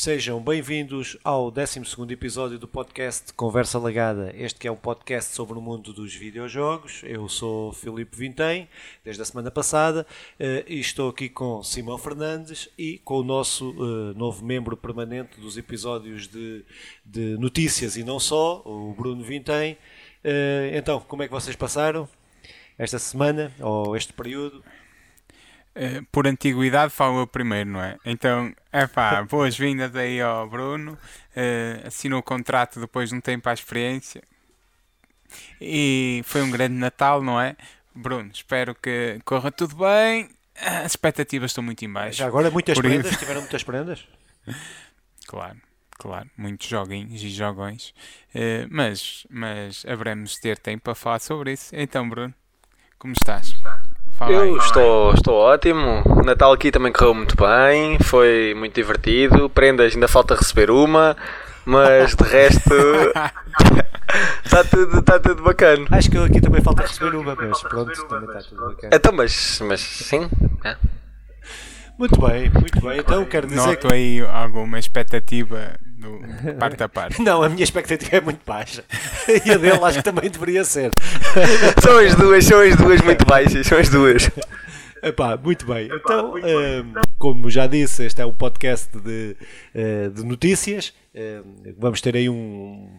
Sejam bem-vindos ao 12 episódio do podcast Conversa Lagada. Este que é um podcast sobre o mundo dos videojogos. Eu sou Filipe Vintem, desde a semana passada, eh, e estou aqui com Simão Fernandes e com o nosso uh, novo membro permanente dos episódios de, de, notícias e não só, o Bruno Vintem. Uh, então, como é que vocês passaram esta semana ou este período? Eh, por antiguidade falo eu primeiro, não é? Então, é pá, boas-vindas aí ao Bruno. Uh, assinou o contrato depois de um tempo à experiência. E foi um grande Natal, não é? Bruno, espero que corra tudo bem. As expectativas estão muito em baixo. Já agora muitas por prendas? Isso. Tiveram muitas prendas? Claro, claro. Muitos joguinhos e jogões. Uh, mas, mas haveremos de ter tempo para falar sobre isso. Então, Bruno, como estás? Fala eu aí, estou, estou ótimo. O Natal aqui também correu muito bem, foi muito divertido. Prendas, ainda falta receber uma, mas de resto está tudo, tá tudo bacana. Acho que aqui também falta receber uma, mas pronto, também está tudo bacana. Então, mas, mas sim. É. Muito bem, muito bem. Então quero dizer. Noto que... aí alguma expectativa no parte a parte. Não, a minha expectativa é muito baixa. E a dele acho que também deveria ser. São as duas, são as duas muito baixas, são as duas. Epá, muito bem. Então, um, ehm, como já disse, este é um podcast de, uh, de notícias. Uh, vamos ter aí um,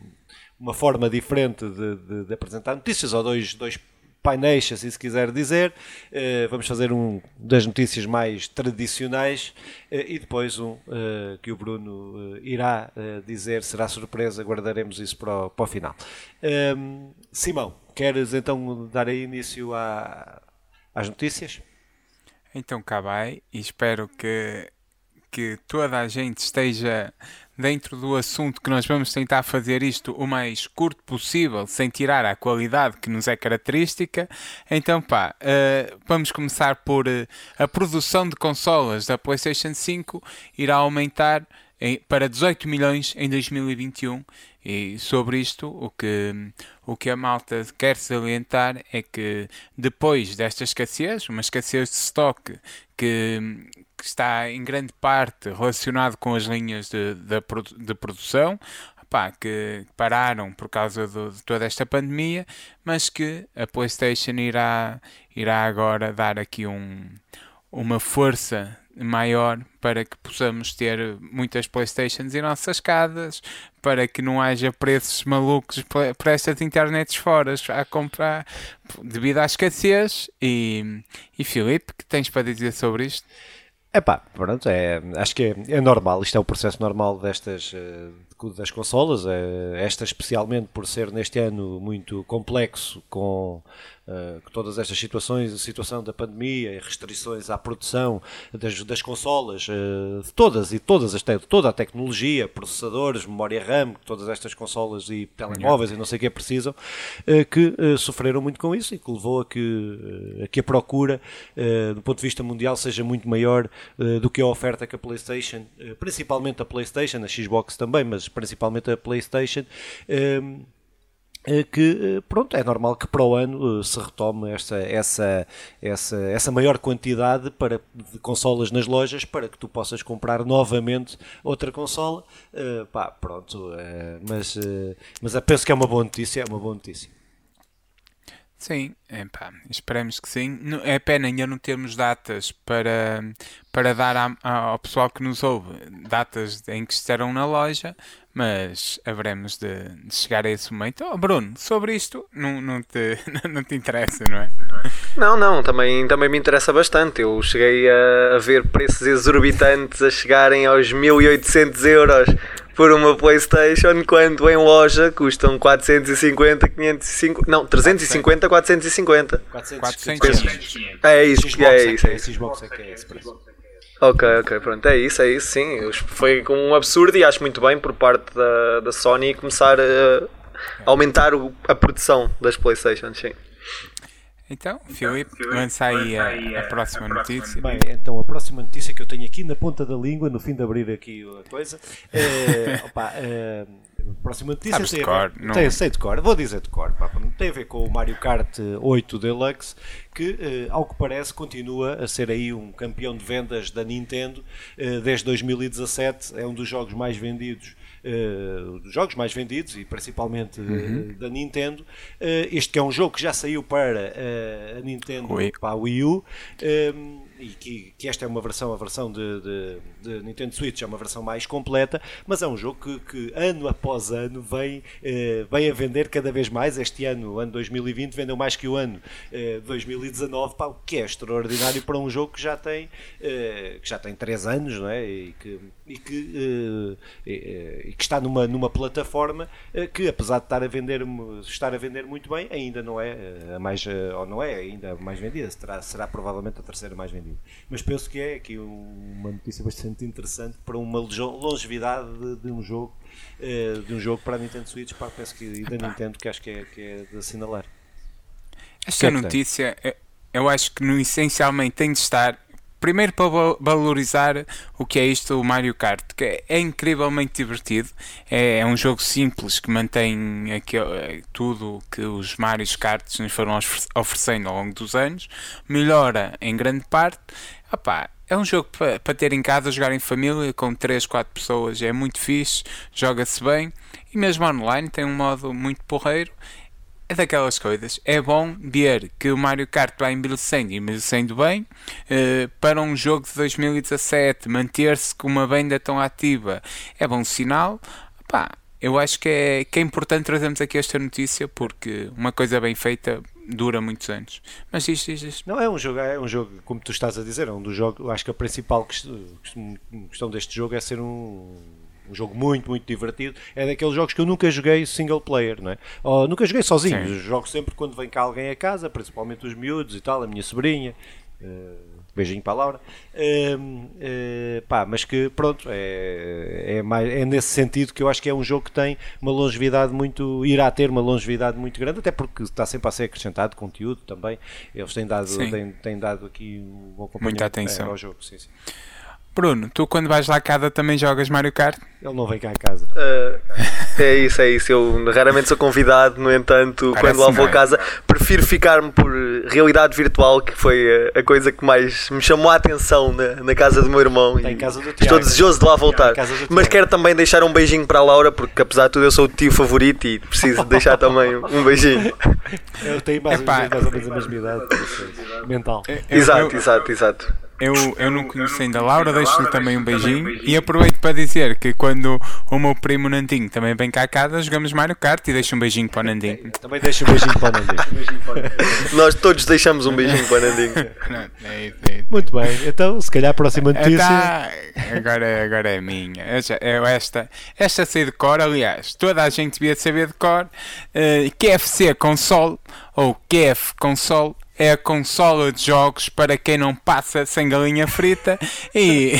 uma forma diferente de, de, de, apresentar notícias, ou dois, dois painéis, se se quiser dizer. Uh, vamos fazer um das notícias mais tradicionais uh, e depois um uh, que o Bruno irá dizer, será surpresa, guardaremos isso para o, para o final. Ehm, Simão, queres então dar início à, às notícias? Então cá vai e espero que, que toda a gente esteja dentro do assunto que nós vamos tentar fazer isto o mais curto possível, sem tirar a qualidade que nos é característica. Então, pá, uh, vamos começar por uh, a produção de consolas da PlayStation 5 irá aumentar em, para 18 milhões em 2021. E sobre isto, o que, o que a malta quer salientar é que depois desta escassez, uma escassez de estoque que, que está em grande parte relacionado com as linhas de, de, de produção, pá, que pararam por causa de toda esta pandemia, mas que a PlayStation irá, irá agora dar aqui um, uma força maior para que possamos ter muitas Playstations em nossas casas, para que não haja preços malucos para estas internets fora a comprar devido à escassez. E, e Filipe, que tens para dizer sobre isto? É pá, pronto, é, acho que é, é, normal, isto é o processo normal destas eh, das consolas, é, esta especialmente por ser neste ano muito complexo com uh, todas estas situações, a situação da pandemia, restrições à produção das, das consolas, uh, de todas e todas as toda a tecnologia, processadores, memória RAM, todas estas consolas e telemóveis e não sei o que precisam, uh, que sofreram muito com isso e que levou a que, a, que a procura do ponto de vista mundial seja muito maior do que a oferta que a PlayStation, principalmente a PlayStation, a Xbox também, mas principalmente a PlayStation eh, que eh, pronto, é normal que para o ano eh, se retome essa, essa, essa, essa maior quantidade para, de consolas nas lojas para que tu possas comprar novamente outra consola. Uh, pá, pronto, uh, mas, uh, mas penso que é uma boa notícia, é uma boa notícia. Sim, epá, esperemos que sim. É pena ainda não termos datas para, para dar a, a, ao pessoal que nos ouve datas em que estarão na loja, mas haveremos de, de chegar a esse momento. Oh, Bruno, sobre isto não, não, te, não te interessa, não é? Não, não, também, também me interessa bastante. Eu cheguei a, a ver preços exorbitantes a chegarem aos 1800 euros por uma PlayStation quando em loja custam 450, 550, não, 350, 450. 400, É isso, é isso. É isso. Xbox é que é esse preço. Ok, ok, pronto, é isso, é isso, sim. Foi um absurdo e acho muito bem por parte da, da Sony começar a aumentar a produção das PlayStation, sim. Então, Filipe, lança aí a, a, próxima notícia. Bem, então a próxima notícia que eu tenho aqui na ponta da língua, no fim de abrir aqui a coisa, é, opa, é, próxima notícia tem, cor, a ver, não- tem, sei de cor, vou dizer de cor, pá, tem a ver com o Mario Kart 8 Deluxe, que eh, ao que parece continua a ser aí um campeão de vendas da Nintendo eh, desde 2017, é um dos jogos mais vendidos eh, dos jogos mais vendidos e principalmente eh, da Nintendo. Eh, este que é um jogo que já saiu para a Nintendo, para a Wii U, eh, e que, que esta é uma versão, a versão de, de- de Nintendo Switch é uma versão mais completa, mas é um jogo que, que ano após ano vem, eh, vem a vender cada vez mais. Este ano, o ano 2020, vendeu mais que o ano eh, 2019, pá, o que é extraordinário para um jogo que já tem, eh, que já tem 3 anos, não é? E que, e que, eh, eh, e que está numa, numa plataforma eh, que, apesar de estar a, vender, estar a vender muito bem, ainda não é a mais, ou não é ainda a mais vendida, será, será provavelmente a terceira mais vendida. Mas penso que é aqui um- uma notícia bastante interessante para uma longe- longevidade de, de um jogo, de um jogo para a Nintendo Switch, pá, penso que e da Nintendo que acho que é, que é de assinalar. Esta que é notícia, eu acho que no essencialmente tem de estar primeiro para val- valorizar o que é isto o Mario Kart, que é- é incrivelmente divertido. É, é um jogo simples que mantém eh, tudo que os Mario Karts nos foram ofer- oferecendo ao longo dos anos, melhora em grande parte. Opá, é um jogo para para ter em casa, jogar em família com 3, 4 pessoas, é muito fixe, joga-se bem e mesmo online tem um modo muito porreiro é daquelas coisas. É bom ver que o Mario Kart vai envelhecendo e envelhecendo bem. eh, para um jogo de 2017, manter-se com uma venda tão ativa é bom sinal. Pá, eu acho que é, que é importante trazermos aqui esta notícia porque uma coisa bem feita dura muitos anos. Mas isto, isto, isto. Não, é um jogo, é um jogo, como tu estás a dizer, é um dos jogos, acho que a principal quest- questão deste jogo é ser um, um jogo muito, muito divertido. É daqueles jogos que eu nunca joguei single player, não é? Ou nunca joguei sozinho, Sim. jogo sempre quando vem cá alguém a casa, principalmente os miúdos e tal, a minha sobrinha. eh, beijinho para a Laura. Ehm, eh, pá, mas que pronto, é, é, mais, é nesse sentido que eu acho que é um jogo que tem uma longevidade muito. irá ter uma longevidade muito grande, até porque está sempre a ser acrescentado conteúdo também. Eles têm dado, têm, têm dado aqui um bom acompanhamento Muita atenção. é, ao jogo. Sim, sim. Bruno, tu quando vais lá a casa também jogas Mario Kart? Ele não vem cá a casa. Uh, é isso, é isso. Eu raramente sou convidado, no entanto, Parece quando lá vou a bem. casa, prefiro ficar-me por realidade virtual, que foi a, coisa que mais me chamou a atenção na, na casa do meu irmão. Está e em casa do Estou desejoso de lá voltar. Casa do Mas quero também deixar um beijinho para a Laura, porque apesar de tudo eu sou o tio favorito e preciso deixar também um beijinho. Eu tenho mais, Epá. mais ou menos a mesma idade mental. Eu- exato, eu- exato, exato. Eu, eu não conheço ainda a Laura, deixo-lhe também um beijinho. E aproveito para dizer que quando o meu primo Nandinho também vem cá a casa, jogamos Mario Kart e deixo um beijinho para o Nandinho. Também deixa um beijinho para o Nandinho. Nós todos deixamos um beijinho para a Nandinho. É é isso. Muito bem, então se calhar a próxima notícia. Tá, agora, agora é minha. Eu já- eu esta, esta sei de cor, aliás, toda a gente devia saber de cor. Uh, QFC Console, ou QF Console, é a consola de jogos para quem não passa sem galinha frita. E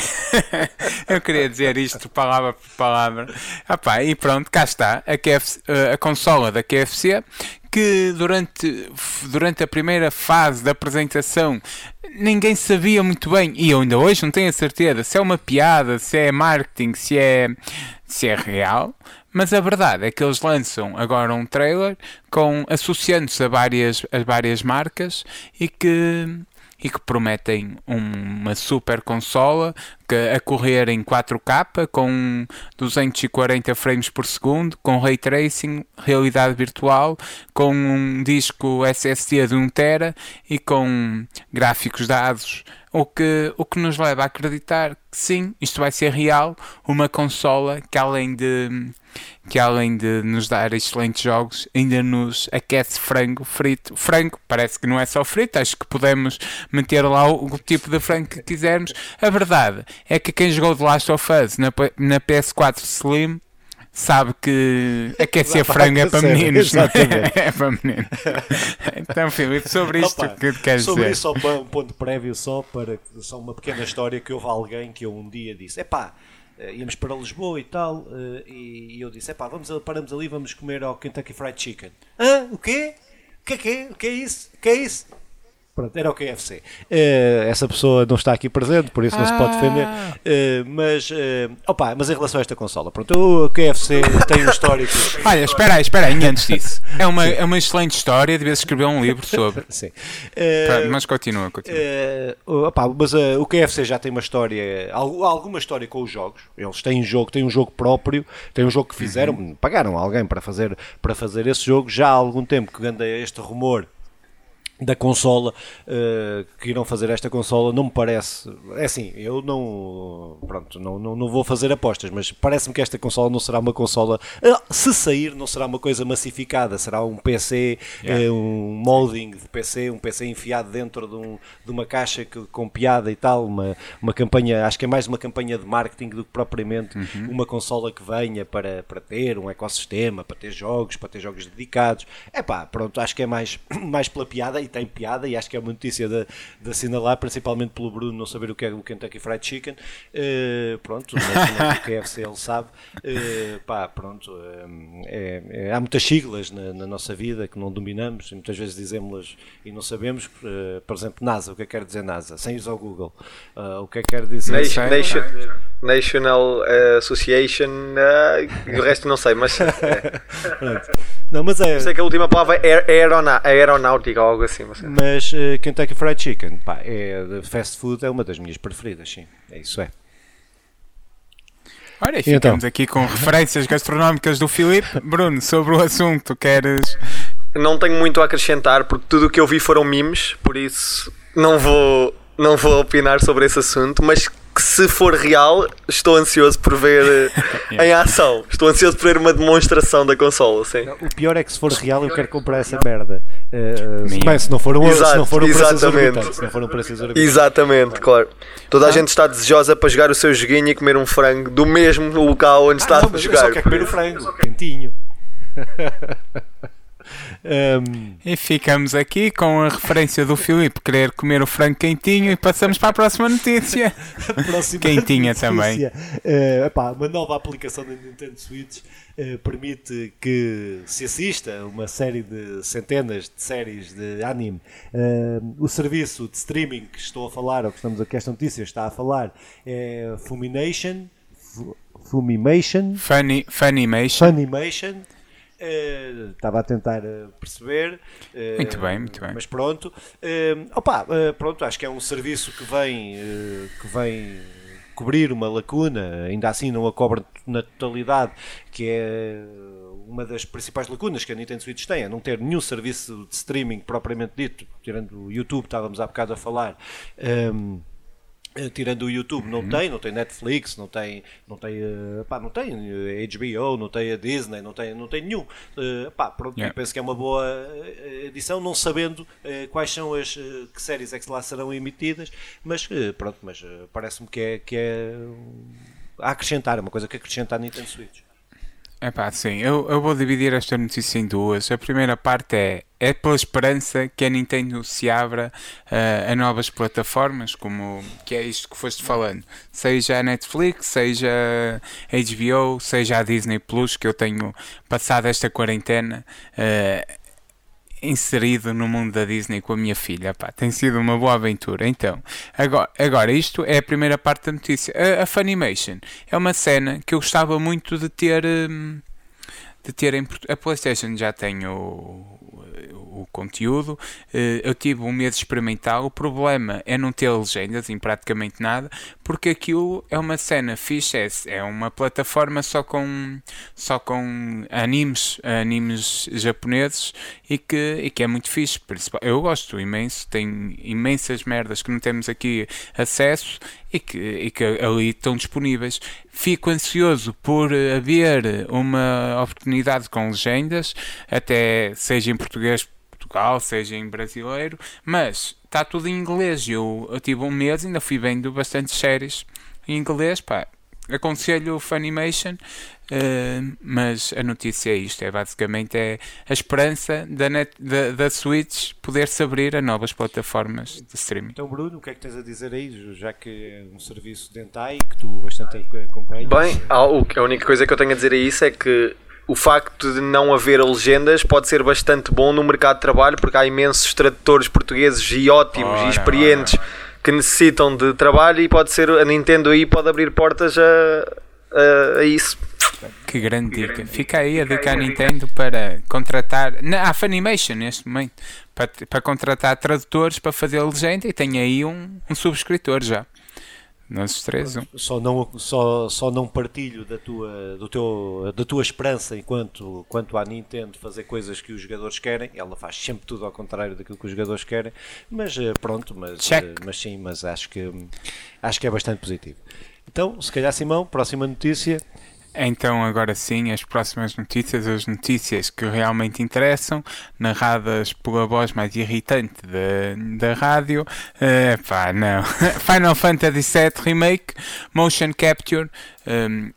eu queria dizer isto palavra por palavra. Epá, e pronto, cá está, a, QFC, uh, a consola da QFC. Que durante, durante a primeira fase da apresentação ninguém sabia muito bem, e eu ainda hoje não tenho a certeza se é uma piada, se é marketing, se é, se é real. Mas a verdade é que eles lançam agora um trailer com associando-se a várias, a várias marcas e que, e que prometem uma super consola a correr em 4K com 240 frames por segundo, com ray tracing, realidade virtual, com um disco SSD de 1 tera e com gráficos dados, o que, o que nos leva a acreditar que sim, isto vai ser real, uma consola que além de que além de nos dar excelentes jogos, ainda nos aquece frango frito. Frango, parece que não é só frito, acho que podemos meter lá o, o tipo de frango que quisermos. A verdade é que quem jogou The Last of Us na, na PS4 Slim sabe que aquecer frango é para meninos, não é? é para meninos. Então, Filipe, sobre isto, Opa, que queres sobre dizer? isso, só para um ponto prévio, só para só uma pequena história que houve alguém que eu um dia disse: epá, eh, íamos para Lisboa e tal, eh, e eu disse: epá, vamos, a- paramos ali, vamos comer ao Kentucky Fried Chicken. Hã? O quê? O que é que é? O que é isso? O que é isso? Pronto, era o KFC. Uh, eh, essa pessoa não está aqui presente, por isso não se pode defender. Uh, mas, uh, opa, mas em relação a esta consola, pronto, o KFC tem um histórico. Olha, espera aí, espera aí, antes disso. É uma, é uma excelente história, devias escrever um livro sobre. Sim. Pronto, mas continua, continua. opa, mas o KFC já tem uma história, alguma história com os jogos. Eles têm um jogo, têm um jogo próprio, têm um jogo que fizeram, uhum. pagaram alguém para fazer, para fazer esse jogo. Já há algum tempo que anda este rumor da consola uh, que irão fazer esta consola não me parece é assim eu não pronto não, não, não vou fazer apostas mas parece-me que esta consola não será uma consola uh, se sair não será uma coisa massificada será um PC yeah. uh, um molding de PC um PC enfiado dentro de, um, de uma caixa que, com piada e tal uma, uma campanha acho que é mais uma campanha de marketing do que propriamente uhum. uma consola que venha para, para ter um ecossistema para ter jogos para ter jogos dedicados é pá pronto acho que é mais mais pela piada tem piada e acho que é uma notícia de, de assinalar, principalmente pelo Bruno não saber o que é o Kentucky Fried Chicken. Uh, pronto, mas o KFC ele sabe. Uh, pá, pronto, uh, é, é, há muitas siglas na, na, nossa vida que não dominamos e muitas vezes dizemos-las e não sabemos. por exemplo, NASA, o que é que quer dizer NASA? Sem usar o Google. o que é que quer dizer? Nation, Nation, National Association, e o resto não sei, mas. Não, mas é. Sei que a última palavra é aerona, aeronáutica ou algo assim. Mas, mas uh, Kentucky Fried Chicken, pá, é, fast food é uma das minhas preferidas, sim. É isso é. Olha, e ficamos então? aqui com referências gastronómicas do Filipe. Bruno, sobre o assunto, queres. Não tenho muito a acrescentar porque tudo o que eu vi foram memes, por isso não vou, não vou opinar sobre esse assunto, mas que se for real, estou ansioso por ver yeah. em ação. Estou ansioso por ver uma demonstração da consola, sim. O pior é que se for real eu quero comprar essa merda. Uh, bem, se não for um, Exato, se não for um exatamente. Se não for um Exatamente, claro. Toda a ah. gente está desejosa para jogar o seu joguinho e comer um frango do mesmo local onde ah, está não, a jogar. só quero comer o frango, quentinho. Um... E ficamos aqui com a referência do Filipe querer comer o frango quentinho e passamos para a próxima notícia. a próxima Quentinha notícia. também. Uh, epá, uma nova aplicação da Nintendo Switch uh, permite que se assista uma série de centenas de séries de anime. Uh, o serviço de streaming que estou a falar, ou que estamos aqui esta notícia está a falar, é Fumination. Fumimation. Funny, Funimation. Funimation Uh, estava a tentar uh, perceber. Uh, muito bem, muito bem. Mas pronto. opa, pronto, acho que é um serviço que vem, que vem cobrir uma lacuna, ainda assim não a cobre na totalidade, que é uma das principais lacunas que a Nintendo Switch tem, é não ter nenhum serviço de streaming propriamente dito, tirando o YouTube, estávamos há bocado a falar. Um, eh, tirando o YouTube, não uhum. tem, não tem Netflix, não tem, não tem, uh, pá, não tem HBO, não tem a Disney, não tem, não tem nenhum. Pá, pronto, yeah. penso que é uma boa edição, não sabendo quais são as que séries é que lá serão emitidas, mas pronto, mas parece-me que é, que é a acrescentar, é uma coisa que acrescenta à Nintendo Switch. É pá, sim, eu, eu vou dividir esta notícia em duas. A primeira parte é é pela esperança que a Nintendo se abra uh, a novas plataformas, como que é isto que foste falando, seja a Netflix, seja a HBO, seja a Disney Plus, que eu tenho passado esta quarentena uh, inserido no mundo da Disney com a minha filha. Pá, tem sido uma boa aventura. Então, agora, agora isto é a primeira parte da notícia. A, a Funimation é uma cena que eu gostava muito de ter. Um, de ter em, a PlayStation já tem o, o conteúdo. Eh, eu tive um mês de experimentar. O problema é não ter legendas em praticamente nada, porque aquilo é uma cena fixe, é, é uma plataforma só com, só com animes, animes japoneses e que, e que é muito fixe. Eu gosto imenso, tem imensas merdas que não temos aqui acesso e que, e que ali estão disponíveis. Fico ansioso por haver uma oportunidade com legendas, até seja em português Portugal, seja em brasileiro, mas está tudo em inglês. Eu, eu tive um mês, ainda fui vendo bastante séries em inglês, pá. Aconselho o Funimation, uh, mas a notícia é isto: é basicamente é a esperança da, net, da, da Switch poder se abrir a novas plataformas de streaming. Então, Bruno, o que é que tens a dizer aí, já que é um serviço de Entai que tu bastante acompanhas? Bem, a única coisa que eu tenho a dizer a isso é que o facto de não haver legendas pode ser bastante bom no mercado de trabalho, porque há imensos tradutores portugueses e ótimos ora, e experientes ora. Que necessitam de trabalho e pode ser a Nintendo aí pode abrir portas a, a, a isso. Que grande que dica. Grande Fica aí a dica à Nintendo para contratar. Na, a Funimation neste momento. Para, para contratar tradutores para fazer a legenda e tem aí um, um subscritor já. Nós três, um. Só não, só, só não partilho da tua, do teu, da tua esperança enquanto quanto à Nintendo fazer coisas que os jogadores querem. Ela faz sempre tudo ao contrário daquilo que os jogadores querem. Mas eh, pronto, mas, eh, mas sim, mas acho que, acho que é bastante positivo. Então, se calhar, Simão, próxima notícia. Então, agora sim, as próximas notícias, as notícias que realmente interessam, narradas pela voz mais irritante da, da rádio. Uh, pá, não. Final Fantasy VII Remake, Motion Capture. Um,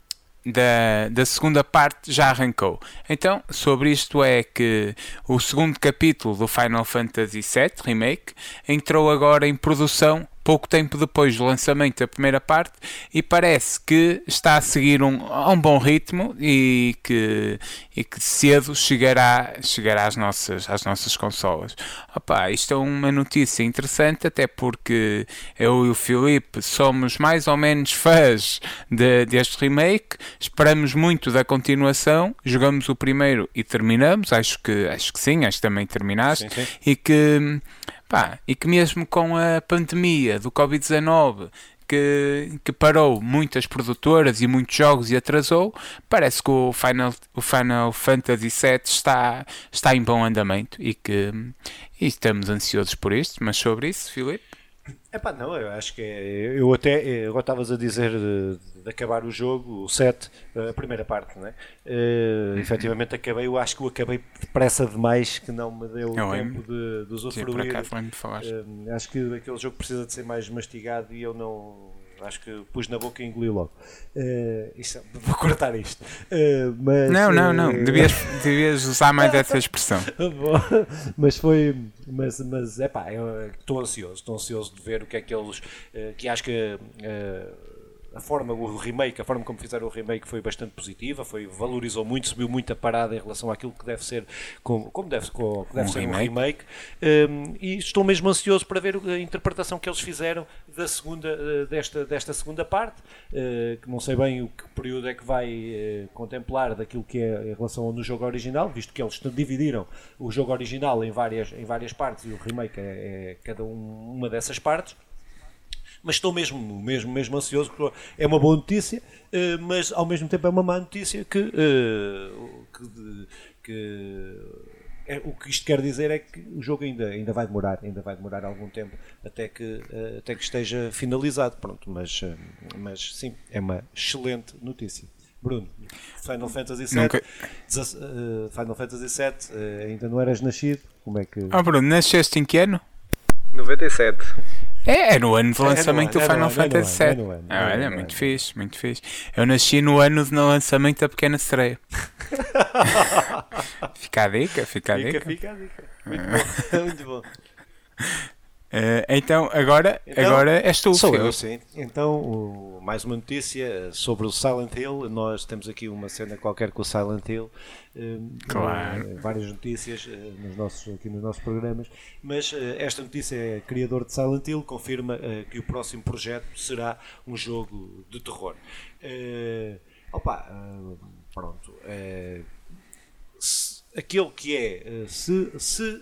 da, da segunda parte já arrancou. Então, sobre isto é que o segundo capítulo do Final Fantasy VII Remake entrou agora em produção pouco tempo depois do lançamento da primeira parte e parece que está a seguir um, a um bom ritmo e que, e que cedo chegará, chegará às, nossas, às nossas consolas. Opa, isto é uma notícia interessante, até porque eu e o Filipe somos mais ou menos fãs de, deste remake, esperamos muito da continuação, jogamos o primeiro e terminamos, acho que, acho que sim, acho que também terminaste, sim, sim. e que Pá, e que mesmo com a pandemia do Covid-19 que, que, parou muitas produtoras e muitos jogos e atrasou, parece que o Final, o Final Fantasy VII está, está em bom andamento e que e estamos ansiosos por isto. Mas sobre isso, Filipe? É pá, não, eu acho que é. Eu até. Agora estavas a dizer de, de, acabar o jogo, o set, a primeira parte, né? Uh, efetivamente acabei, eu acho que o acabei depressa demais, que não me deu eu tempo de, de usufruir. Sim, uh, acho que aquele jogo precisa de ser mais mastigado e eu não Acho que pus na boca e engoli logo. Uh, isto, vou cortar isto. Uh, mas, não, não, não. Uh, devias, devias usar mais essa expressão. mas foi. Mas, mas é pá, estou ansioso. Estou ansioso de ver o que é que eles. que acho que a forma, o remake, a forma como fizeram o remake foi bastante positiva, foi, valorizou muito, subiu muito a parada em relação àquilo que deve ser, como, como deve, como deve um ser remake. um remake. Um, e estou mesmo ansioso para ver a interpretação que eles fizeram da segunda, eh, desta, desta segunda parte, uh, que não sei bem o que período é que vai uh, contemplar daquilo que é em relação ao no jogo original, visto que eles dividiram o jogo original em várias, em várias partes e o remake é, é cada um, uma dessas partes mas estou mesmo, mesmo, mesmo ansioso, porque é uma boa notícia, eh, mas ao mesmo tempo é uma má notícia que, eh, que, que é, o que isto quer dizer é que o jogo ainda, ainda vai demorar, ainda vai demorar algum tempo até que, até que esteja finalizado, pronto, mas, mas sim, é uma excelente notícia. Bruno, Final Fantasy VII, Nunca... Final Fantasy VII, ainda não eras nascido, como é que... Ah Bruno, nasceste em que ano? 97. É, é no ano de lançamento é do Final Fantasy VII. Ah, olha, muito fixe, muito fixe. Eu nasci no ano de lançamento da Pequena Sereia. fica a dica, fica a dica. Fica, a dica. Muito bom, muito bom. Uh, então, agora, então, agora és tu. Sou eu, sim. Então, o, mais uma notícia sobre o Silent Hill. Nós temos aqui uma cena qualquer com o Silent Hill. Uh, claro. Uh, várias notícias nos nossos, aqui nos nossos programas. Mas esta notícia é criador de Silent Hill, confirma que o próximo projeto será um jogo de terror. opa, pronto. Se, aquele que é, se, se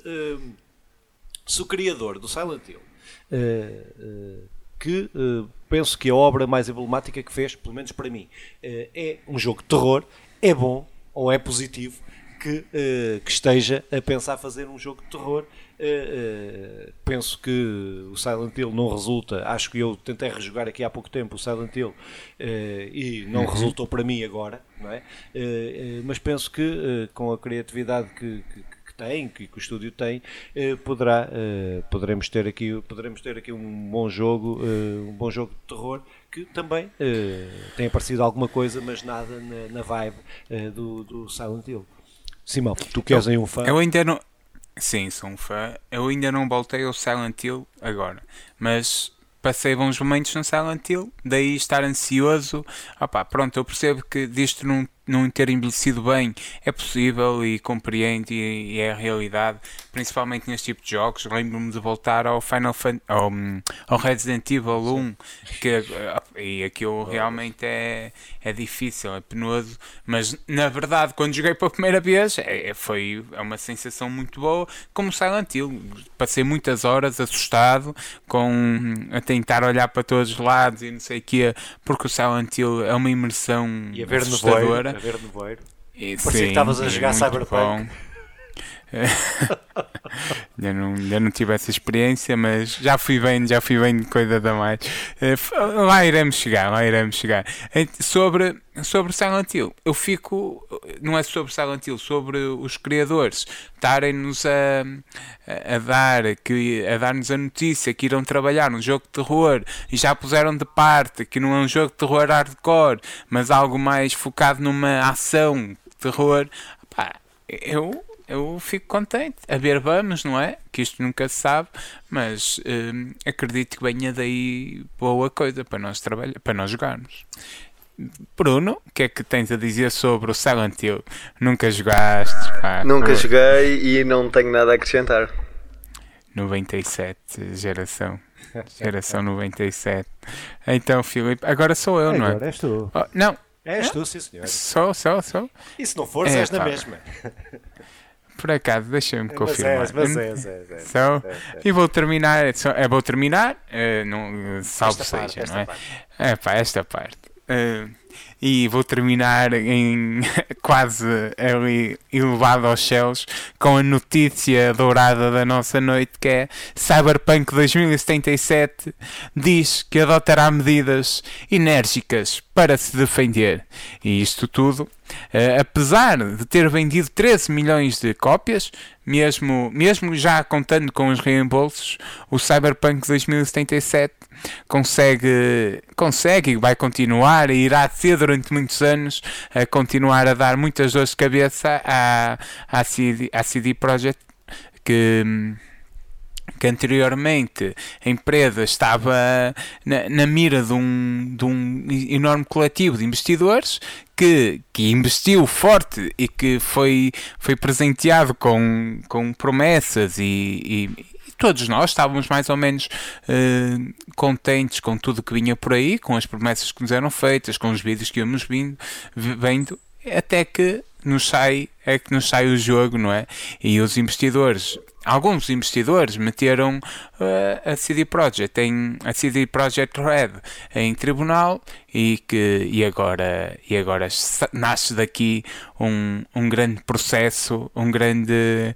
se o criador do Silent Hill, uh, uh, que uh, penso que a obra mais emblemática que fez, pelo menos para mim, é um jogo de terror, é bom ou é positivo que, que esteja a pensar fazer um jogo de terror. penso que o Silent Hill não resulta. Acho que eu tentei rejogar aqui há pouco tempo o Silent Hill e não uhum. resultou para mim agora, não é? mas penso que com a criatividade que, que tem, que, que o estúdio tem, eh, poderá, eh, poderemos, ter aqui, poderemos ter aqui um bom jogo, eh, um bom jogo de terror que também tem aparecido alguma coisa, mas nada na, na vibe do, do Silent Hill. Simão, tu que és aí um fã. Eu ainda não. Sim, sou um fã. Eu ainda não voltei ao Silent Hill agora, mas passei bons momentos no Silent Hill, daí estar ansioso. Opa, pronto, eu percebo que disto não, não ter envelhecido bem é possível e compreendo e, e é a realidade, principalmente neste tipo de jogos. Lembro-me de voltar ao Final Fan, ao, ao Resident Evil 1, que, e aquilo realmente é, é difícil, é penoso, mas na verdade, quando joguei pela primeira vez, é, é foi é uma sensação muito boa, como Silent Hill. Passei muitas horas assustado, com, a tentar olhar para todos os lados e não sei o quê, porque o Silent Hill é uma imersão e assustadora. Nevoeiro, a ver nevoeiro. E, Parecia que estavas a jogar Cyberpunk. Bom. ainda, não, ainda não tive essa experiência, mas já fui bem, já fui bem de coisa da mais. Eh, lá iremos chegar, lá iremos chegar. Sobre, sobre Silent Hill, eu fico, não é sobre Silent Hill, sobre os criadores estarem-nos a, a, dar que, a dar-nos a notícia que irão trabalhar num jogo de terror e já puseram de parte que não é um jogo de terror hardcore, mas algo mais focado numa ação terror. Pá, eu eu fico contente. A ver, vamos, não é? Que isto nunca se sabe, mas hum, acredito que venha daí boa coisa para nós trabalhar, para nós jogarmos. Bruno, o que é que tens a dizer sobre o Silent Hill? Nunca jogaste? Pá, Nunca joguei e não tenho nada a acrescentar. 97, geração. Geração 97. Então, Filipe, agora sou eu, agora não é? Agora és tu. Oh, não. És é? tu, sim, senhor. Sou, sou, sou. E se não fores, é, és na mesma. Por acaso, deixa-me confirmar. Mas mas é, mas é, é, so, E vou terminar, é, vou terminar, uh, não, salvo esta seja, parte, não é? Parte. É pá, esta parte. Uh, e vou terminar em quase ali elevado aos céus com a notícia dourada da nossa noite que é Cyberpunk 2077 diz que adotará medidas enérgicas para se defender. E isto tudo, uh, apesar de ter vendido 13 milhões de cópias, mesmo, mesmo já contando com os reembolsos, o Cyberpunk 2077 consegue, consegue e vai continuar e irá ser durante muitos anos a continuar a dar muitas dores de cabeça à, à, CD, à CD Projekt que que anteriormente a empresa estava na, na mira de um, de um enorme coletivo de investidores que, que investiu forte e que foi, foi presenteado com, com promessas e, todos nós estávamos mais ou menos uh, contentes com tudo que vinha por aí, com as promessas que nos eram feitas, com os vídeos que íamos vindo, vendo, até que nos sai, é que nos sai o jogo, não é? E os investidores alguns investidores meteram uh, a CD Projekt em a CD Projekt Red em tribunal e que e agora e agora nasce daqui um, um grande processo um grande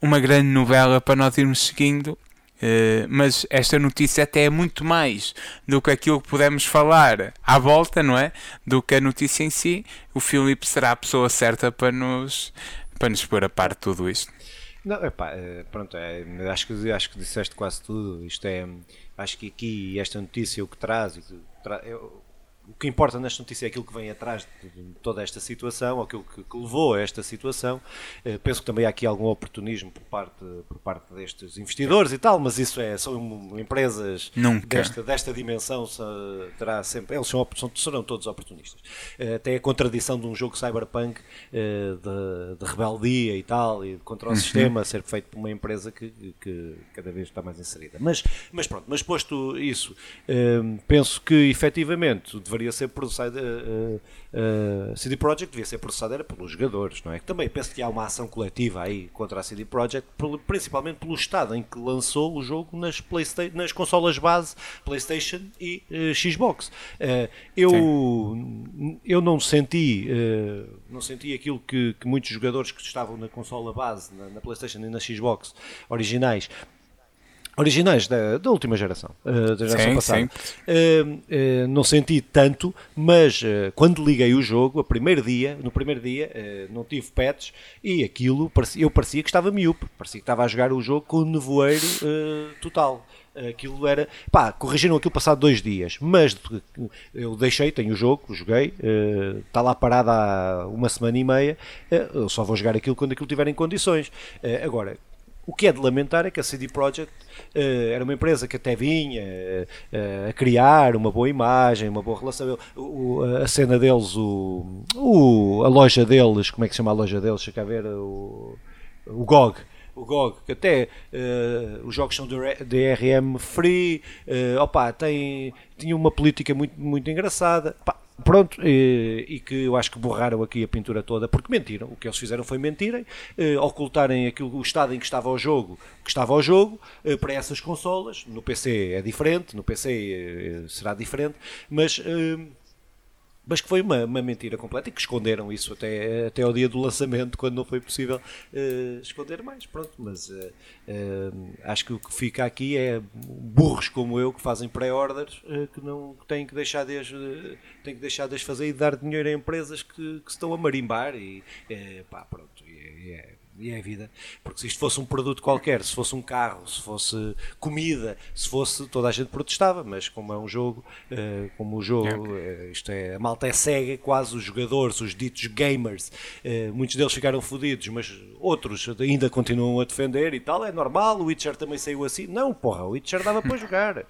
uma grande novela para nós irmos seguindo Uh, mas esta notícia até é muito mais do que aquilo que podemos falar à volta, não é? Do que a notícia em si. O Filipe será a pessoa certa para nos, para nos pôr a par de tudo isto. Não, epá, eh, pronto, é, acho, que, acho que disseste quase tudo. Isto é, acho que aqui esta notícia o que traz, tra, eu, o que importa nesta notícia é aquilo que vem atrás de toda esta situação, aquilo que, que levou a esta situação. Uh, penso que também há aqui algum oportunismo por parte, por parte destes investidores e tal, mas isso é, são empresas desta, desta dimensão, terá sempre, eles são, são, serão todos oportunistas. Uh, até a contradição de um jogo cyberpunk uh, de, de, rebeldia e tal, e contra o uhum. sistema ser feito por uma empresa que, que, cada vez está mais inserida. Mas, mas pronto, mas posto isso, penso que efetivamente deveria deveria ser processado, uh, uh, CD Projekt devia ser processado era pelos jogadores, não é? Também penso que há uma ação coletiva aí contra a CD Projekt, principalmente pelo estado em que lançou o jogo nas, nas consolas base PlayStation e uh, Xbox. Eu, eu não senti, não senti aquilo que, que, muitos jogadores que estavam na consola base, na, na PlayStation e na Xbox originais, originais da, da última geração, uh, da geração sim, passada. Sim. Uh, uh, não senti tanto, mas quando liguei o jogo, a primeiro dia, no primeiro dia, não tive pets e aquilo, eu parecia que estava miúpe, parecia que estava a jogar o jogo com nevoeiro total. Aquilo era. pá, corrigiram aquilo passado dois dias, mas eu deixei, tenho o jogo, joguei, está lá parado há uma semana e meia. eu só vou jogar aquilo quando aquilo tiver em condições. agora, O que é de lamentar é que a CD Projekt uh, era uma empresa que até vinha uh, a criar uma boa imagem, uma boa relação. O, a cena deles, o, o, a loja deles, como é que se chama a loja deles? Deixa cá ver, o, o GOG o GOG, que até uh, os jogos são DRM free, uh, opa, tem, tinha uma política muito, muito engraçada. Pronto, e, e, que eu acho que borraram aqui a pintura toda, porque mentiram. O que eles fizeram foi mentirem, uh, ocultarem aquilo, o estado em que estava o jogo, que estava o jogo, uh, para essas consolas. No PC é diferente, no PC uh, será diferente, mas mas que foi uma, uma mentira completa e que esconderam isso até, até ao dia do lançamento, quando não foi possível uh, esconder mais. Pronto, mas uh, uh, acho que o que fica aqui é burros como eu que fazem pré-orders que não que têm que deixar de as, têm que deixar de fazer e dar dinheiro a empresas que, que se estão a marimbar e pá, pronto, e, é, e é a vida. Porque se isto fosse um produto qualquer, se fosse um carro, se fosse comida, se fosse, toda a gente protestava, mas como é um jogo, uh, como o jogo, uh, isto é, a malta é cega, quase os jogadores, os ditos gamers, uh, muitos deles ficaram fodidos, mas outros ainda continuam a defender e tal, é normal, o Witcher também saiu assim. Não, porra, o Witcher dava para jogar.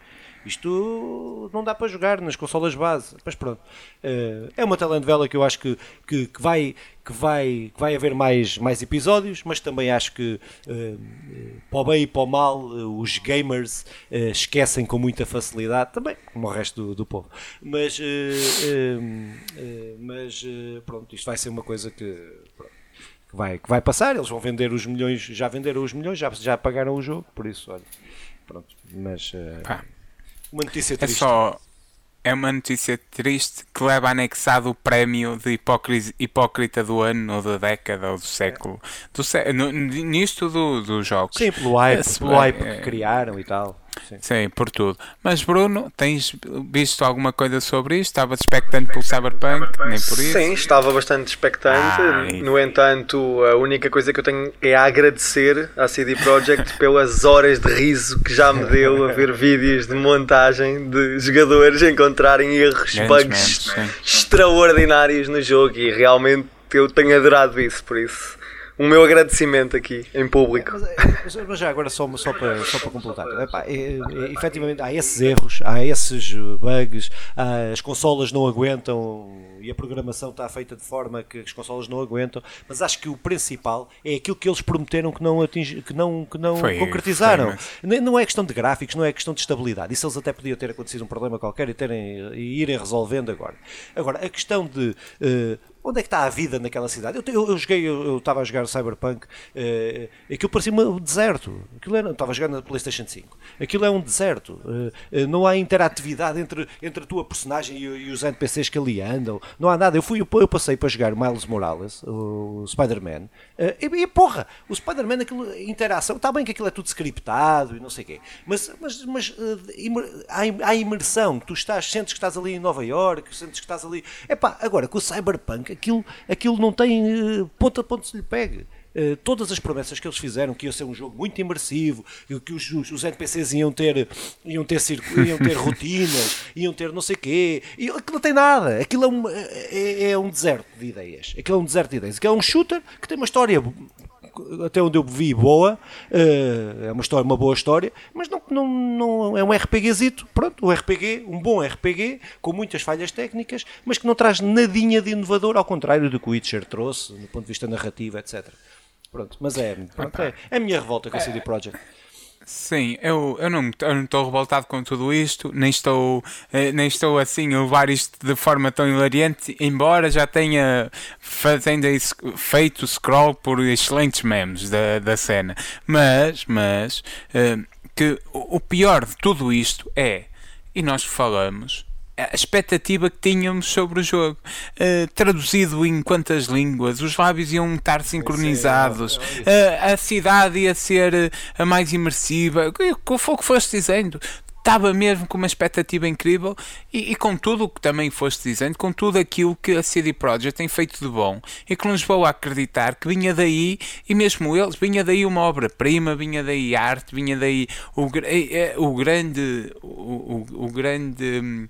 Isto não dá para jogar nas consolas base. Mas pronto. Eh, é uma telenovela que eu acho que, que, que, vai, que, vai, que vai haver mais, mais episódios, mas também acho que eh, para o bem e para o mal os gamers eh, esquecem com muita facilidade, também, como o resto do, do povo. Mas, mas pronto, isto vai ser uma coisa que. que vai, que vai passar, eles vão vender os milhões, já venderam os milhões, já, já pagaram o jogo, por isso, olha, pronto, mas uh, uma notícia é triste. É só. É uma notícia triste que leva anexado o prémio de hipócrita do ano, ou da década, ou do século. Do sé... nisto do, dos jogos. Sim, pelo hype, pelo hype que criaram e tal. Sim. Sim. por tudo. Mas Bruno, tens visto alguma coisa sobre isto? Estavas expectante pelo Cyberpunk? Nem por isso? Sim, estava bastante expectante. Ai. No entanto, a única coisa que eu tenho é agradecer à CD Projekt pelas horas de riso que já me deu a ver vídeos de montagem de jogadores encontrarem erros, bugs extraordinários no jogo e realmente eu tenho adorado isso, por isso o meu agradecimento aqui em público. Mas, mas já agora só, só, para, só para completar, Epá, é, é, efetivamente há esses erros, há esses bugs, há, as consolas não aguentam e a programação está feita de forma que as consolas não aguentam, mas acho que o principal é aquilo que eles prometeram que não, atingi, que não, que não foi, concretizaram. Foi, não é questão de gráficos, não é questão de estabilidade. Isso eles até podiam ter acontecido um problema qualquer e, terem, e irem resolvendo agora. Agora, a questão de uh, onde é que está a vida naquela cidade? Eu, eu, eu joguei, eu estava a jogar Cyberpunk, uh, aquilo parecia um deserto. Aquilo era, estava a jogar na PlayStation 5. Aquilo é um deserto. Uh, não há interatividade entre, entre a tua personagem e, e, os NPCs que ali andam. Não há nada. Eu, fui, eu passei para jogar Miles Morales, o Spider-Man, uh, e, e, porra, o Spider-Man, aquilo, interação, está bem que aquilo é tudo scriptado e não sei o quê, mas, mas, mas há, há imersão. Tu estás, sentes que estás ali em Nova York, sentes que estás ali. Epá, agora com o Cyberpunk aquilo, aquilo não tem uh, ponto a ponto se lhe pegue. Uh, todas as promessas que eles fizeram, que ia ser um jogo muito imersivo, que os, os, os NPCs iam ter, iam ter, circo, iam ter rotinas, iam ter não sei o quê, e aquilo não tem nada, aquilo é um, é, é um deserto de ideias, aquilo é um deserto de ideias, aquilo é um shooter que tem uma história até onde eu vi, boa. Uh, é uma história, uma boa história, mas não, não, não é um RPGzito. Pronto, um RPG, um bom RPG, com muitas falhas técnicas, mas que não traz nadinha de inovador, ao contrário do que o Witcher trouxe, do ponto de vista narrativo, etc. Pronto, mas é, pronto, é, é a minha revolta com a CD Projekt. Sim, eu, eu não estou revoltado com tudo isto, nem estou, eh, nem estou assim a levar isto de forma tão hilariante, embora já tenha fazendo feito scroll por excelentes memes da, da cena. Mas, mas, uh, que o pior de tudo isto é, e nós falamos, a expectativa que tínhamos sobre o jogo. Uh, traduzido em quantas línguas, os lábios iam estar sincronizados, uh, a cidade ia ser eh, a mais imersiva. O que foi que foste dizendo? Estava mesmo com uma expectativa incrível e, e, com tudo o que também foste dizendo, com tudo aquilo que a CD Projekt tem feito de bom e que nos levou a acreditar que vinha daí, e mesmo eles, vinha daí uma obra-prima, vinha daí arte, vinha daí o, o grande, o, o, o grande hum,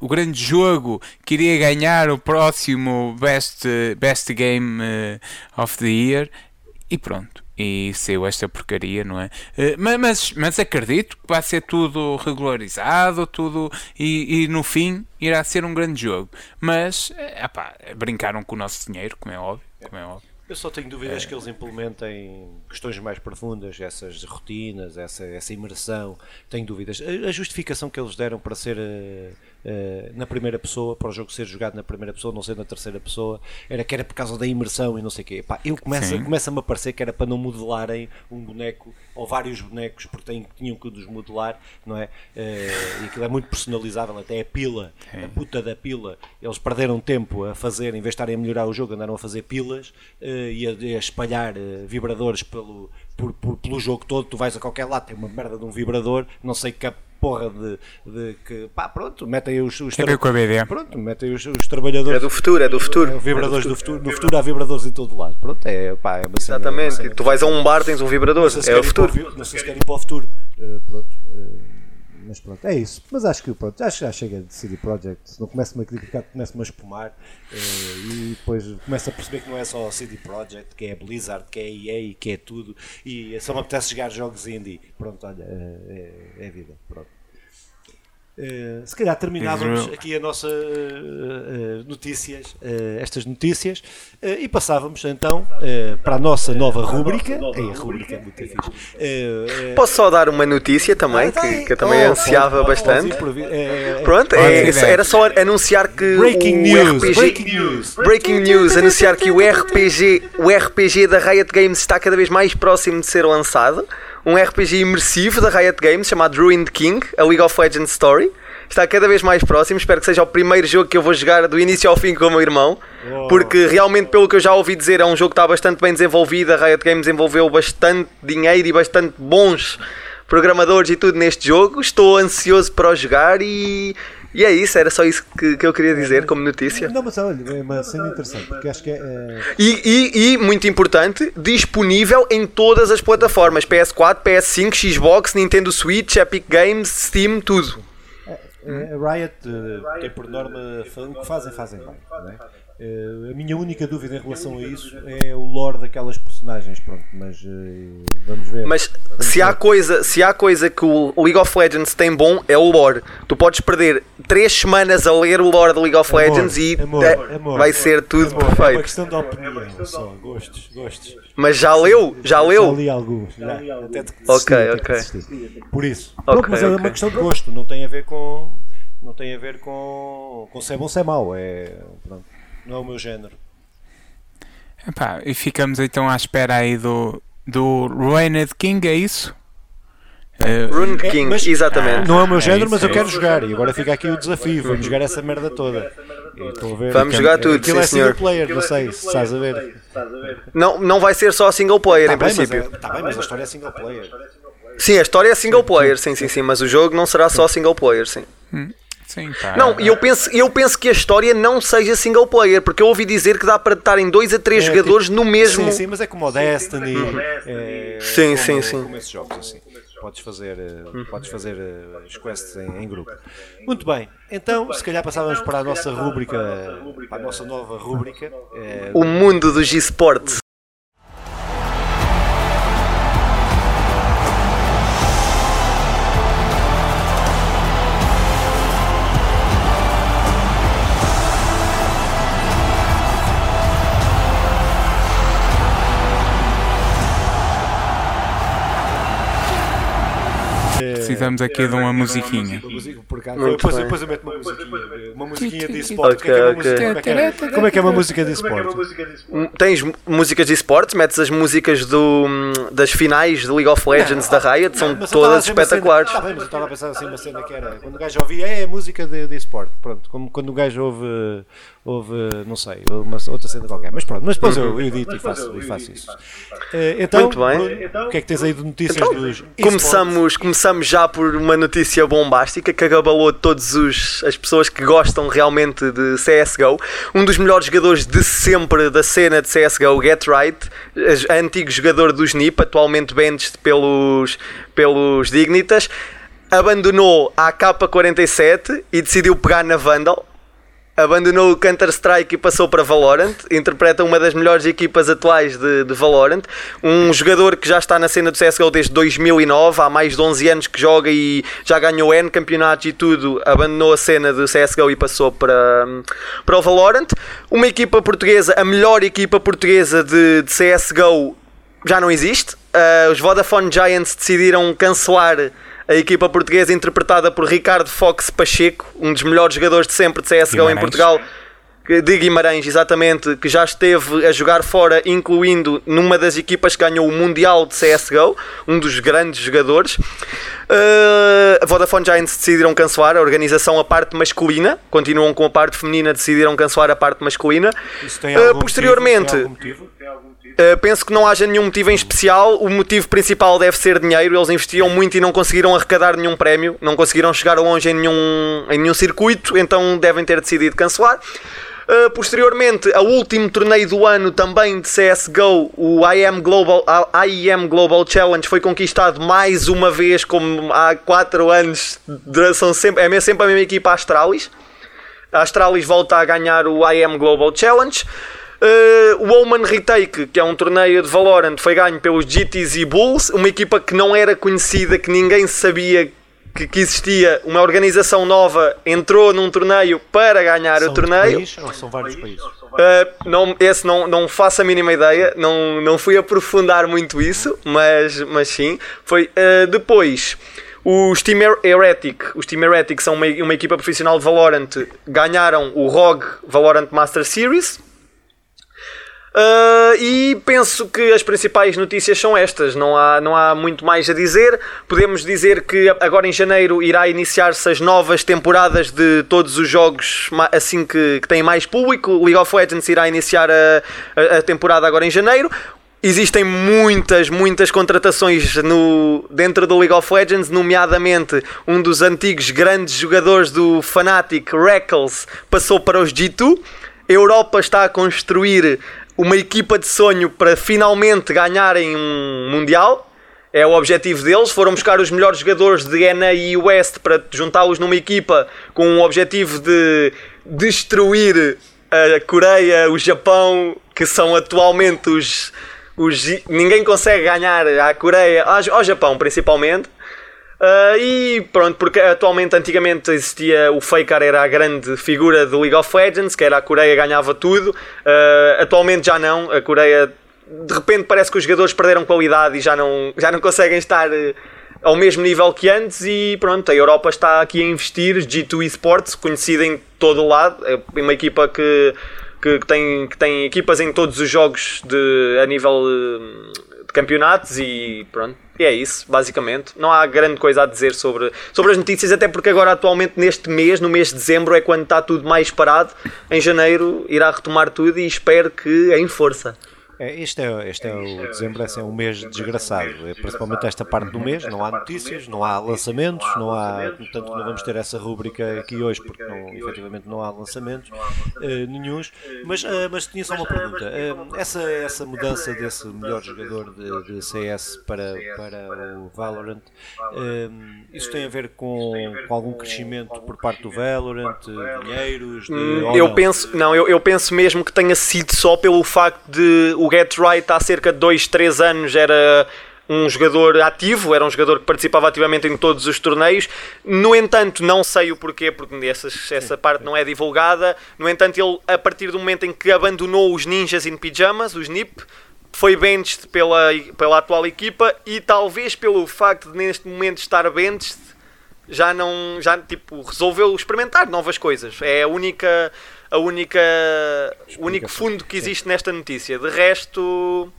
o grande jogo que iria ganhar o próximo Best, best Game of the Year e pronto e saiu esta porcaria, não é? Uh, mas, mas acredito que vai ser tudo regularizado, tudo e, e no fim irá ser um grande jogo. Mas epá, brincaram com o nosso dinheiro, como é óbvio. Como é óbvio. Eu só tenho dúvidas é. que eles implementem questões mais profundas, essas rotinas, essa, essa imersão. Tenho dúvidas. A, a justificação que eles deram para ser na primeira pessoa, para o jogo ser jogado na primeira pessoa, não ser na terceira pessoa, era que era por causa da imersão e não sei o quê. Pá, eu começo, começa-me a parecer que era para não modelarem um boneco ou vários bonecos, porque têm, tinham que os modelar, não é? Uh, e aquilo é muito personalizável, até a pila, Sim. a puta da pila. Eles perderam tempo a fazer, em vez de estarem a melhorar o jogo, andaram a fazer pilas uh, e, a, a, espalhar vibradores pelo, por, por, pelo jogo todo. Tu vais a qualquer lado, tem uma merda de um vibrador, não sei que porra de, de que pá, pronto, metem os, os, tra... pronto, metem os, os, trabalhadores. É do futuro, é do futuro. É, vibradores é do, futuro. do futuro. No futuro há vibradores em todo lado. Pronto, é, pá, é uma Exatamente. Cena, uma tu vais a um bar, tens um vibrador. Se é o futuro. não sei se querem ir para o futuro. Uh, pronto. Uh, mas pronto, é isso. Mas acho que pronto, que já chega de CD Projekt. Não começo-me a criticar, começo-me a espumar uh, e depois começo a perceber que não é só CD Projekt, que é Blizzard, que é EA, que é tudo. E só me apetece jogar jogos indie. Pronto, olha, é, é vida. Pronto. Uh, se calhar terminávamos aqui a nossa uh, uh, notícias, estas notícias, e passávamos então para a nossa nova rúbrica. Ei, a rúbrica é muito fixe. Posso só dar uma notícia também, ah, que, que, eu também oh, ansiava pode, bastante. Pode Pronto, é, era só anunciar que breaking o news, RPG, breaking news, breaking news, anunciar que o RPG, o RPG da Riot Games está cada vez mais próximo de ser lançado um RPG imersivo da Riot Games chamado Ruined King, a League of Legends Story. Está cada vez mais próximo, espero que seja o primeiro jogo que eu vou jogar do início ao fim com o meu irmão, porque realmente, pelo que eu já ouvi dizer, é um jogo que está bastante bem desenvolvido. A Riot Games envolveu bastante dinheiro e bastante bons programadores e tudo neste jogo. Estou ansioso para o jogar e e é isso, era só isso que, que eu queria dizer como notícia. Não, mas olha, é uma cena interessante, porque acho que é. é... E, e, e, muito importante, disponível em todas as plataformas: PS4, PS5, Xbox, Nintendo Switch, Epic Games, Steam, tudo. É, é, a Riot uh, tem por norma o que fazem, fazem bem. Não é? Uh, a minha única dúvida em relação a isso é o lore daquelas personagens, pronto, mas uh, vamos ver. Mas vamos se, ver. Há coisa, se há coisa que o League of Legends tem bom, é o lore. Tu podes perder 3 semanas a ler o lore do League of amor, Legends e amor, é, amor, vai ser tudo perfeito. É uma questão de opinião só, gostos, gostos. Mas já leu? Já leu? Já li alguns, já. Até te ok, ok. Por isso. Okay, Pronto, mas é uma questão de gosto, não tem a ver com. Não tem a ver com, com se é bom ou se é mau. É, pronto não é o meu género. Epá, e ficamos então à espera aí do, do Ruined King, é isso? Uh, Rune é, King, mas, exatamente. Não é o meu é género, é mas eu quero jogar. E agora fica aqui o desafio. Vamos jogar essa merda toda. Ver, Vamos jogar tudo, Aquilo sim, é single player, não sei se estás a ver. Não, não vai ser só single player tá em bem, princípio. Está bem, mas a história é single player. Sim, a história é single player, sim, sim, sim. Mas o jogo não será só single player, sim. Hum. Sim, tá. Não, eu penso, eu penso que a história não seja single player, porque eu ouvi dizer que dá para estar em dois a três é, jogadores tipo, no mesmo. Sim, sim, mas é como o Destiny. É, sim, sim, sim. Como esses jogos assim. Podes fazer, uh, podes fazer uh, as quests em, em, grupo. Muito bem, então se calhar passávamos para a nossa rúbrica, para a nossa nova rúbrica. Uh, o mundo dos esportes. Precisamos aqui de uma musiquinha. Depois, depois eu meto uma musiquinha. Uma musiquinha de esporte. Como é que é uma música de esporte? Tens músicas de esportes, metes as músicas do, das finais do League of Legends da Riot, são todas espetaculares. Está bem, mas eu estava a pensar assim uma cena que era. Quando o gajo ouvia, é música de, de esporte. Pronto, como quando o gajo ouve houve, não sei, uma, outra cena qualquer. Mas pronto, mas depois eu edito e faço, e faço isso. Uh, então, Muito bem. O que é que tens aí de notícias então, dos começamos, começamos já por uma notícia bombástica que acabalou todas as pessoas que gostam realmente de CSGO. Um dos melhores jogadores de sempre da cena de CSGO, Get Right, antigo jogador dos NIP, atualmente benched pelos, pelos Dignitas abandonou a K47 e decidiu pegar na Vandal abandonou o Counter-Strike e passou para Valorant. Interpreta uma das melhores equipas atuais de, de, Valorant. Um jogador que já está na cena do CSGO desde 2009, há mais de 11 anos que joga e já ganhou N campeonatos e tudo. Abandonou a cena do CSGO e passou para, para o Valorant. Uma equipa portuguesa, a melhor equipa portuguesa de, de CSGO já não existe. Uh, os Vodafone Giants decidiram cancelar a equipa portuguesa interpretada por Ricardo Fox Pacheco, um dos melhores jogadores de sempre de CSGO Guimarães. em Portugal, de Guimarães, exatamente, que já esteve a jogar fora, incluindo numa das equipas que ganhou o Mundial de CSGO, um dos grandes jogadores. Uh, a Vodafone Giants decidiram cancelar a organização, a parte masculina, continuam com a parte feminina, decidiram cancelar a parte masculina. Uh, posteriormente. Motivo? Tem algum motivo? Tem algum Uh, penso que não haja nenhum motivo em especial. O motivo principal deve ser dinheiro. Eles investiam muito e não conseguiram arrecadar nenhum prémio, não conseguiram chegar longe em nenhum, em nenhum circuito, então devem ter decidido cancelar. Uh, posteriormente, o último torneio do ano também de CSGO, o IEM Global, IEM Global Challenge, foi conquistado mais uma vez, como há 4 anos. São sempre, é sempre a mesma equipa Astralis. A Astralis volta a ganhar o IEM Global Challenge. Uh, o Oman Retake, que é um torneio de Valorant, foi ganho pelos GTs e Bulls, uma equipa que não era conhecida, que ninguém sabia que, que existia. Uma organização nova entrou num torneio para ganhar são o torneio. País, ou são vários países? Uh, não, esse não, não faço a mínima ideia, não, não fui aprofundar muito isso, mas, mas sim. Foi uh, depois. Os Team Heretic, os Team Heretic são uma, uma equipa profissional de Valorant, ganharam o ROG Valorant Master Series Uh, e penso que as principais notícias são estas, não há, não há muito mais a dizer. Podemos dizer que agora em janeiro irá iniciar-se as novas temporadas de todos os jogos assim que, que têm mais público. League of Legends irá iniciar a, a, a temporada agora em janeiro. Existem muitas, muitas contratações no, dentro do League of Legends, nomeadamente um dos antigos grandes jogadores do Fnatic, Reckles, passou para os G2. A Europa está a construir uma equipa de sonho para finalmente ganharem um Mundial. É o objetivo deles. Foram buscar os melhores jogadores de NA e West para juntá-los numa equipa com o objetivo de destruir a Coreia, o Japão, que são atualmente os. os ninguém consegue ganhar à Coreia, ao Japão principalmente. Uh, e pronto, porque atualmente, antigamente existia o Faker, era a grande figura do League of Legends, que era a Coreia ganhava tudo. Uh, atualmente já não, a Coreia de repente parece que os jogadores perderam qualidade e já não, já não conseguem estar uh, ao mesmo nível que antes. E pronto, a Europa está aqui a investir. G2 Esports, conhecida em todo o lado, é uma equipa que, que, tem, que tem equipas em todos os jogos de, a nível campeonatos e pronto e é isso, basicamente. Não há grande coisa a dizer sobre, sobre as notícias, até porque agora, atualmente, neste mês, no mês de dezembro, é quando está tudo mais parado. Em janeiro irá retomar tudo e espero que em força. É, este, é, este é o dezembro, é, um mês desgraçado, é, principalmente esta parte do mês, não há notícias, não há lançamentos, não há, portanto não vamos ter essa rúbrica aqui hoje porque não, efetivamente não há lançamentos uh, nenhums, mas, uh, mas tinha só uma pergunta, uh, essa, essa mudança desse melhor jogador de, de CS para, para o Valorant, isso tem a ver com, com algum crescimento por parte do Valorant, dinheiros? De, hum, eu não? penso, não, eu, eu penso mesmo que tenha sido só pelo facto de o Get Right há cerca de 2, 3 anos era um jogador ativo, era um jogador que participava ativamente em todos os torneios. No entanto, não sei o porquê, porque essa parte não é divulgada. No entanto, ele, a partir do momento em que abandonou os Ninjas in Pijamas, os NIP, foi benched pela, pela atual equipa e talvez pelo facto de neste momento estar benched já não já tipo resolveu experimentar novas coisas é a única a única o único fundo que existe nesta notícia. De resto,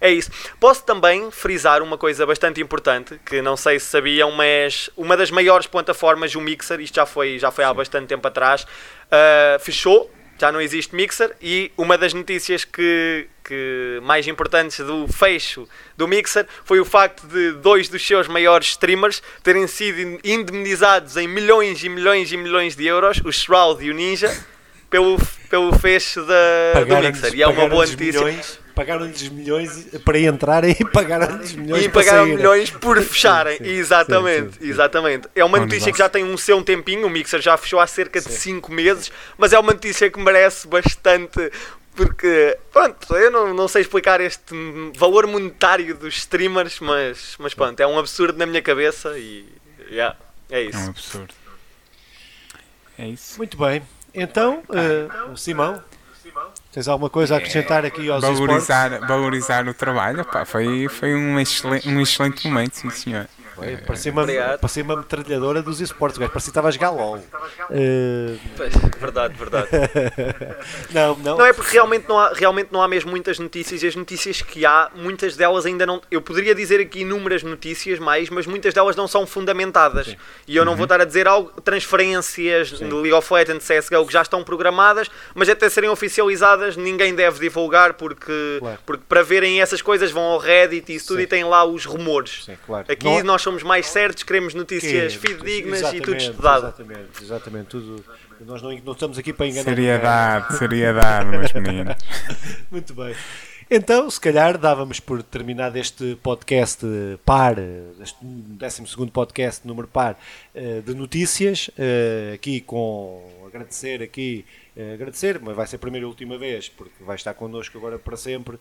é isso. Posso também frisar uma coisa bastante importante, que não sei se sabiam, mas uma das maiores plataformas, o Mixer, isto já foi, já foi há bastante tempo atrás, uh, fechou, já não existe Mixer, e uma das notícias que, que mais importantes do fecho do Mixer foi o facto de dois dos seus maiores streamers terem sido indemnizados em milhões e milhões e milhões de euros, o Shroud e o Ninja, pelo, pelo fecho da, do Mixer. E é uma boa notícia. Milhões. Pagaram-lhes milhões para entrarem e pagaram-lhes milhões E para pagaram saírem. milhões por fecharem. Sim, exatamente, sim, sim. exatamente. É uma notícia que já tem um seu tempinho, o Mixer já fechou há cerca de 5 meses, mas é uma notícia que merece bastante. Porque, pronto, eu não, não sei explicar este valor monetário dos streamers, mas, mas pronto, é um absurdo na minha cabeça e. yeah, é É um isso. absurdo. É isso. Muito bem. Então, eh, Simão, tens alguma coisa a acrescentar aqui aos esportes? Valorizar, valorizar o trabalho, pá, foi, foi um, excelente, um excelente momento, sim senhor. Foi, Parecia uma, parecia uma metralhadora dos esportes, gajo parecia que estava a jogar LOL. Eh, Pois, verdade, verdade. não, não. Não é porque realmente não, há, realmente não há mesmo muitas notícias e as notícias que há, muitas delas ainda não. Eu poderia dizer aqui inúmeras notícias mais, mas muitas delas não são fundamentadas. E eu não vou estar a dizer algo, transferências de League of Legends, CSGO que já estão programadas, mas até serem oficializadas ninguém deve divulgar porque, Claro. porque para verem essas coisas vão ao Reddit e isso tudo Sim. e tem lá os rumores. Sim, claro. Aqui Não- nós somos mais certos, queremos que- notícias fidedignas e tudo estudado. Exatamente, exatamente. Tudo, nós não, não estamos aqui para enganar. Seriedade, seriedade, meus meninos. Muito bem. Então, se calhar, dávamos por terminado este podcast eh, par, eh, este 12 podcast número par eh, de notícias, aqui com agradecer aqui, agradecer, mas vai ser a primeira e última vez, porque vai estar connosco agora para sempre,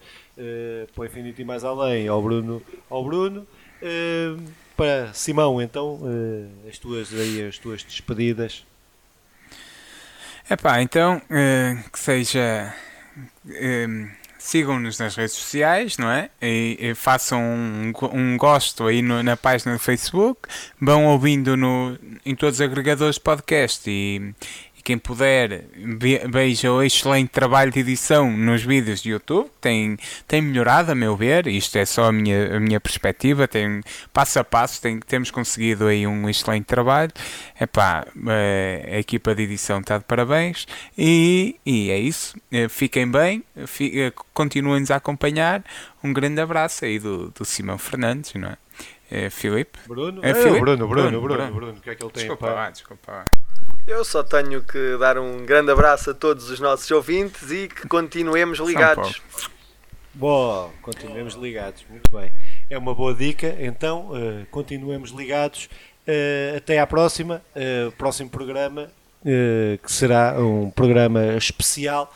para o infinito e mais além, ao Bruno, ao Bruno. Para Simão, então, eh, as tuas aí, as tuas despedidas. Epá, então, eh, que seja. eh, Sigam-nos nas redes sociais, não é? E, e façam um, um gosto aí no- na página do Facebook. Vão ouvindo no, em todos os agregadores de podcast e, e quem puder ve- veja o excelente trabalho de edição nos vídeos de YouTube. Tem, tem melhorado, a meu ver. Isto é só a minha, a minha perspectiva. Tem, passo a passo tem, temos conseguido aí um excelente trabalho. Epá, eh, a equipa de edição está de parabéns e, e é isso. Eh, Fiquem bem, eh, continuem-nos a acompanhar. Um grande abraço aí do, do Simão Fernandes, não é? Eh, Filipe? Bruno? É, Filipe? Bruno, Bruno, Bruno, Bruno, Bruno, o que é que ele tem Desculpa para... lá, desculpa lá. Eu só tenho que dar um grande abraço a todos os nossos ouvintes e que continuemos ligados. Bom, continuemos ligados, muito bem. É uma boa dica, então eh, continuemos ligados. Eh, até à próxima, eh, próximo programa, eh, que será um programa especial.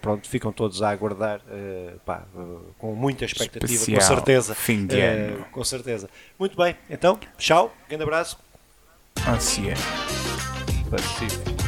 Pronto, ficam todos a aguardar, pá, com muita expectativa, Especial, com certeza. fim de ano. com certeza. Muito bem, então, tchau, grande abraço. Let's see.